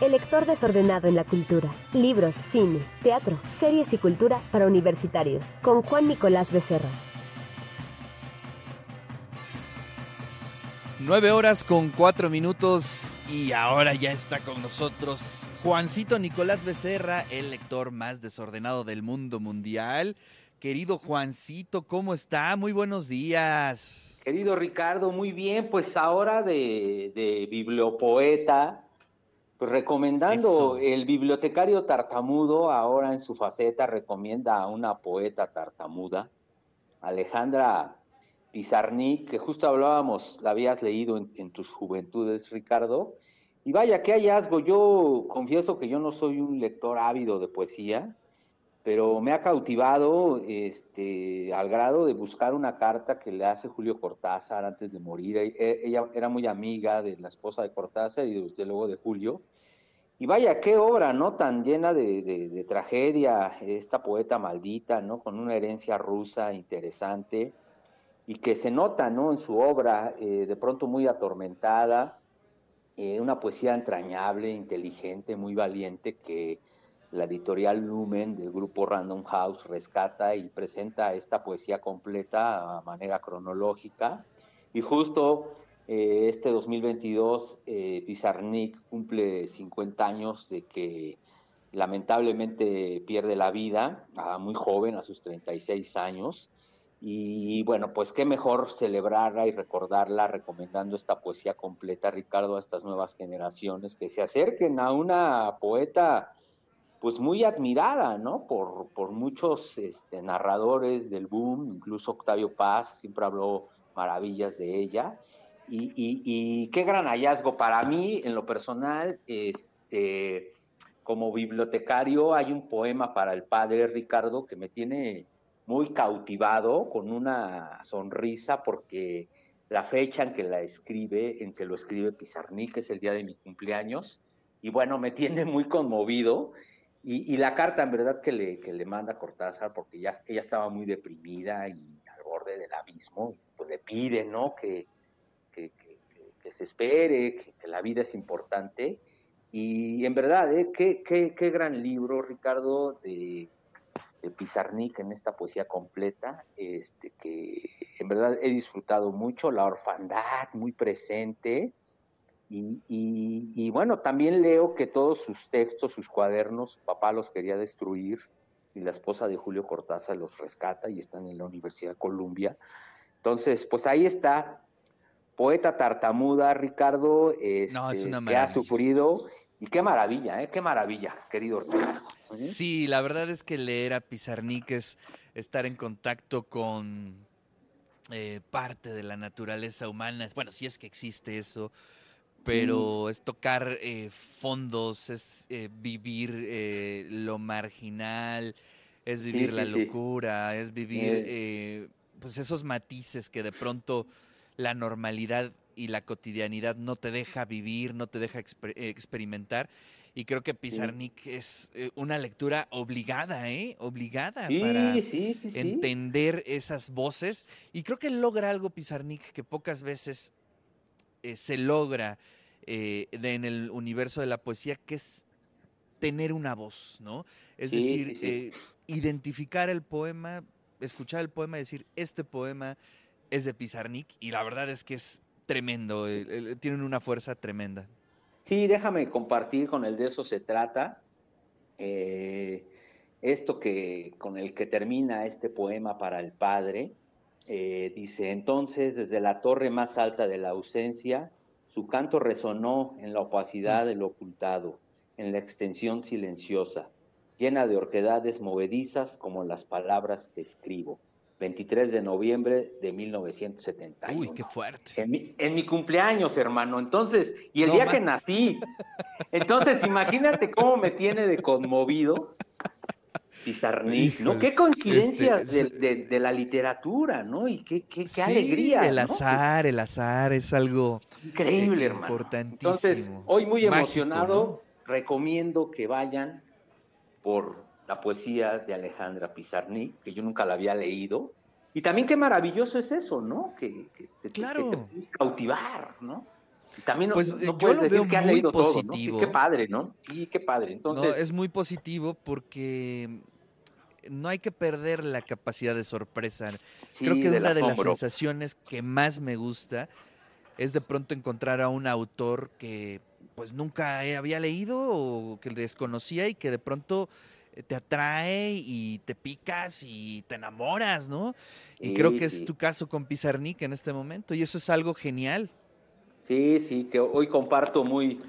El lector desordenado en la cultura. Libros, cine, teatro, series y cultura para universitarios. Con Juan Nicolás Becerra. Nueve horas con cuatro minutos y ahora ya está con nosotros Juancito Nicolás Becerra, el lector más desordenado del mundo mundial. Querido Juancito, ¿cómo está? Muy buenos días. Querido Ricardo, muy bien, pues ahora de, de bibliopoeta, pues recomendando Eso. el bibliotecario tartamudo, ahora en su faceta recomienda a una poeta tartamuda, Alejandra Pizarnik, que justo hablábamos, la habías leído en, en tus juventudes, Ricardo. Y vaya, qué hallazgo. Yo confieso que yo no soy un lector ávido de poesía, pero me ha cautivado este, al grado de buscar una carta que le hace Julio Cortázar antes de morir. E- Ella era muy amiga de la esposa de Cortázar y desde luego de Julio. Y vaya, qué obra, ¿no? Tan llena de, de- de tragedia, esta poeta maldita, ¿no? Con una herencia rusa interesante y que se nota, ¿no? En su obra, eh, de pronto muy atormentada, eh, una poesía entrañable, inteligente, muy valiente, que la editorial Lumen del grupo Random House rescata y presenta esta poesía completa a manera cronológica. Y justo eh, este 2022, eh, Pizarnik cumple 50 años de que lamentablemente pierde la vida, muy joven, a sus 36 años. Y bueno, pues qué mejor celebrarla y recordarla recomendando esta poesía completa, Ricardo, a estas nuevas generaciones que se acerquen a una poeta pues muy admirada, ¿no? Por, por muchos este, narradores del boom, incluso Octavio Paz siempre habló maravillas de ella. Y, y- qué gran hallazgo para mí, en lo personal, este, como bibliotecario, hay un poema para el padre Ricardo que me tiene muy cautivado, con una sonrisa, porque la fecha en que la escribe, en que lo escribe Pizarnik, es el día de mi cumpleaños, y bueno, me tiene muy conmovido. Y, y la carta, en verdad, que le, que le manda Cortázar, porque ya, ella estaba muy deprimida y al borde del abismo, pues le pide, ¿no? Que, que, se espere, que, que la vida es importante. Y en verdad, ¿eh? qué, qué, qué gran libro, Ricardo, de, de Pizarnik en esta poesía completa, este, que en verdad he disfrutado mucho, la orfandad muy presente. Y, y- y bueno, también leo que todos sus textos, sus cuadernos, su papá los quería destruir y la esposa de Julio Cortázar los rescata y están en la Universidad de Columbia. Entonces, pues ahí está, poeta tartamuda, Ricardo, No, es este, una que ha sufrido. Y qué maravilla, ¿eh? Qué maravilla, querido Ricardo. ¿eh? Sí, la verdad es que leer a Pizarnik es estar en contacto con eh, parte de la naturaleza humana. Bueno, si es que existe eso, pero es tocar eh, fondos, es eh, vivir eh, lo marginal, es vivir sí, la sí. locura, es vivir Eh. eh, pues esos matices que de pronto la normalidad y la cotidianidad no te deja vivir, no te deja exper- experimentar. Y creo que Pizarnik es una lectura obligada, ¿eh? Obligada para entender esas voces. Y creo que logra algo Pizarnik que pocas veces se logra eh, de- en el universo de la poesía, que es tener una voz, ¿no? Es Sí, decir, sí, sí. eh, identificar el poema, escuchar el poema y decir, este poema es de Pizarnik. Y la verdad es que es tremendo, eh, eh, tienen una fuerza tremenda. Sí, déjame compartir con el de eso se trata. Esto que con el que termina este poema para el padre, dice, entonces desde la torre más alta de la ausencia, su canto resonó en la opacidad del ocultado, en la extensión silenciosa, llena de orquedades movedizas como las palabras que escribo. 23 de noviembre de 1971. Uy, qué fuerte. En mi, en mi cumpleaños, hermano. Entonces, y el No día que nací. Entonces, imagínate cómo me tiene de conmovido Pizarnik, ¿no? Qué coincidencia este, de, de- de la literatura, ¿no? Y qué, qué, qué Sí, alegría. El ¿no? azar, el azar es algo Increíble, eh, hermano. importantísimo, Entonces, hoy muy mágico, emocionado, recomiendo que vayan por la poesía de Alejandra Pizarnik, que yo nunca la había leído. Y también qué maravilloso es eso, ¿no? Que, que te, que Claro. te puedes cautivar, ¿no? También pues no yo lo veo muy positivo. Qué, padre, ¿no? Sí, qué padre. Entonces, es muy positivo porque no hay que perder la capacidad de sorpresa. Creo que una de las sensaciones que más me gusta es de pronto encontrar a un autor que pues nunca había leído o que desconocía y que de pronto eh, te atrae y te picas y te enamoras, ¿no? Y creo que es tu caso con Pizarnik en este momento y eso es algo genial. Sí, sí, que hoy comparto muy,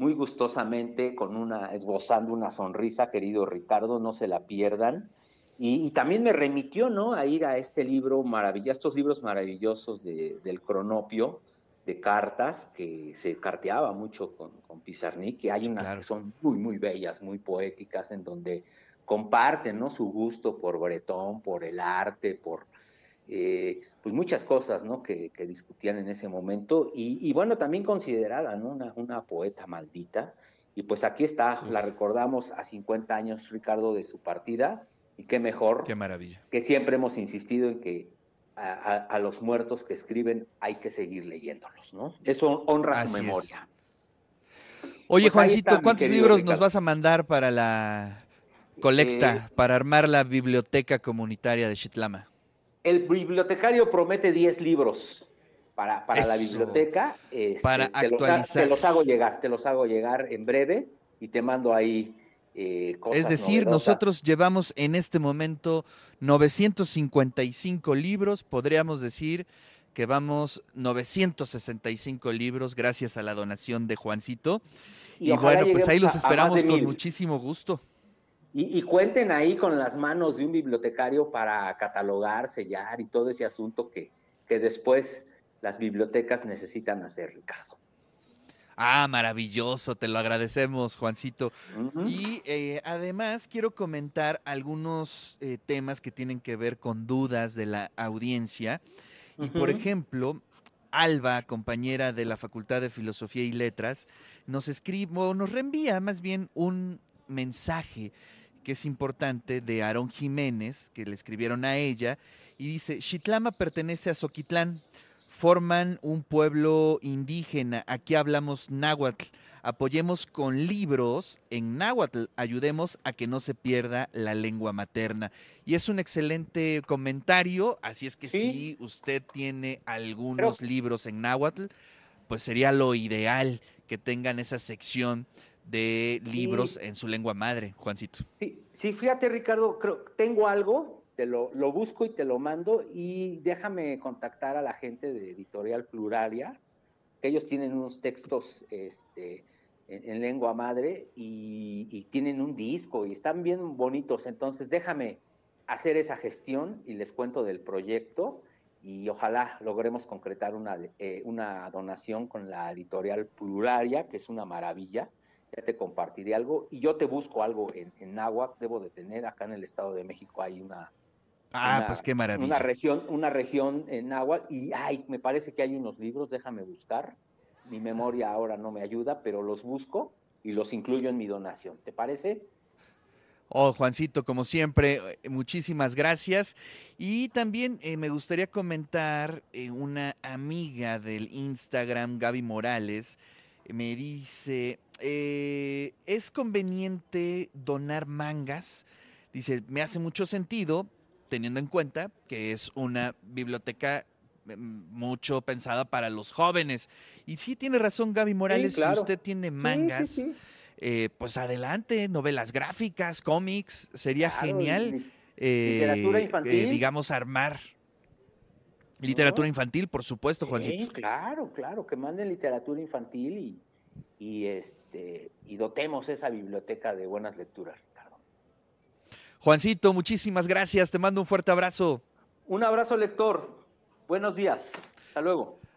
muy gustosamente con una, esbozando una sonrisa, querido Ricardo, no se la pierdan. Y, también me remitió, ¿no? A ir a este libro maravilloso, estos libros maravillosos del cronopio, de cartas, que se carteaba mucho con, con Pizarnik, que hay unas que son muy, muy bellas, muy poéticas, en donde comparten, ¿no? Su gusto por Bretón, por el arte, por, eh, pues muchas cosas, ¿no? Que, discutían en ese momento, y, bueno, también considerada, ¿no? Una, una, poeta maldita, y pues aquí está, la recordamos a 50 años, Ricardo, de su partida, y qué mejor. Qué maravilla. Que siempre hemos insistido en que a, los muertos que escriben hay que seguir leyéndolos, ¿no? Eso honra su memoria. Oye, pues Juancito, ¿cuántos libros nos vas a mandar para la colecta, eh, para armar la biblioteca comunitaria de Chitlama? El bibliotecario promete 10 libros para, para la biblioteca. Este, para actualizar. te los hago llegar, te los hago llegar en breve y te mando ahí eh, es decir, nosotros llevamos en este momento 955 libros, podríamos decir que vamos 965 libros gracias a la donación de Juancito. Y, bueno, pues ahí los esperamos con muchísimo gusto. Y, cuenten ahí con las manos de un bibliotecario para catalogar, sellar y todo ese asunto que, que después las bibliotecas necesitan hacer, Ricardo. Ah, maravilloso, te lo agradecemos, Juancito. Y eh, además quiero comentar algunos eh, temas que tienen que ver con dudas de la audiencia. Y por ejemplo, Alba, compañera de la Facultad de Filosofía y Letras, nos escribe o nos reenvía más bien un mensaje que es importante de Aarón Jiménez, que le escribieron a ella, y dice, Chitlama pertenece a Soquitlán, forman un pueblo indígena. Aquí hablamos náhuatl. Apoyemos con libros en náhuatl. Ayudemos a que no se pierda la lengua materna. Y es un excelente comentario. Así es que si usted tiene algunos libros en náhuatl, pues sería lo ideal que tengan esa sección de libros en su lengua madre, Juancito. Sí, sí fíjate Ricardo, creo, tengo algo lo, busco y te lo mando y déjame contactar a la gente de Editorial Pluralia, que ellos tienen unos textos este, en, lengua madre y, tienen un disco y están bien bonitos, entonces déjame hacer esa gestión y les cuento del proyecto y ojalá logremos concretar una, eh, una donación con la editorial Pluraria, que es una maravilla. Ya te compartiré algo y yo te busco algo en, en Debo de tener acá en el Estado de México hay una, Ah, pues qué maravilla. Una región, una región en agua y ay, me parece que hay unos libros, déjame buscar. Mi memoria ahora no me ayuda, pero los busco y los incluyo en mi donación. ¿Te parece? Oh, Juancito, como siempre, eh, muchísimas gracias. Y también eh, me gustaría comentar eh, una amiga del Instagram, Gaby Morales, me dice, ¿es conveniente donar mangas? Dice, me hace mucho sentido teniendo en cuenta que es una biblioteca em, mucho pensada para los jóvenes. Y sí tiene razón Gaby Morales, si usted tiene mangas, eh, pues adelante, novelas gráficas, cómics, sería genial. literatura eh, infantil. digamos, armar. Literatura infantil, por supuesto, Juancito. claro, claro, que manden literatura infantil y, y, este, y dotemos esa biblioteca de buenas lecturas. Juancito, muchísimas gracias. Te mando un fuerte abrazo. Un abrazo, lector. Buenos días. Hasta luego.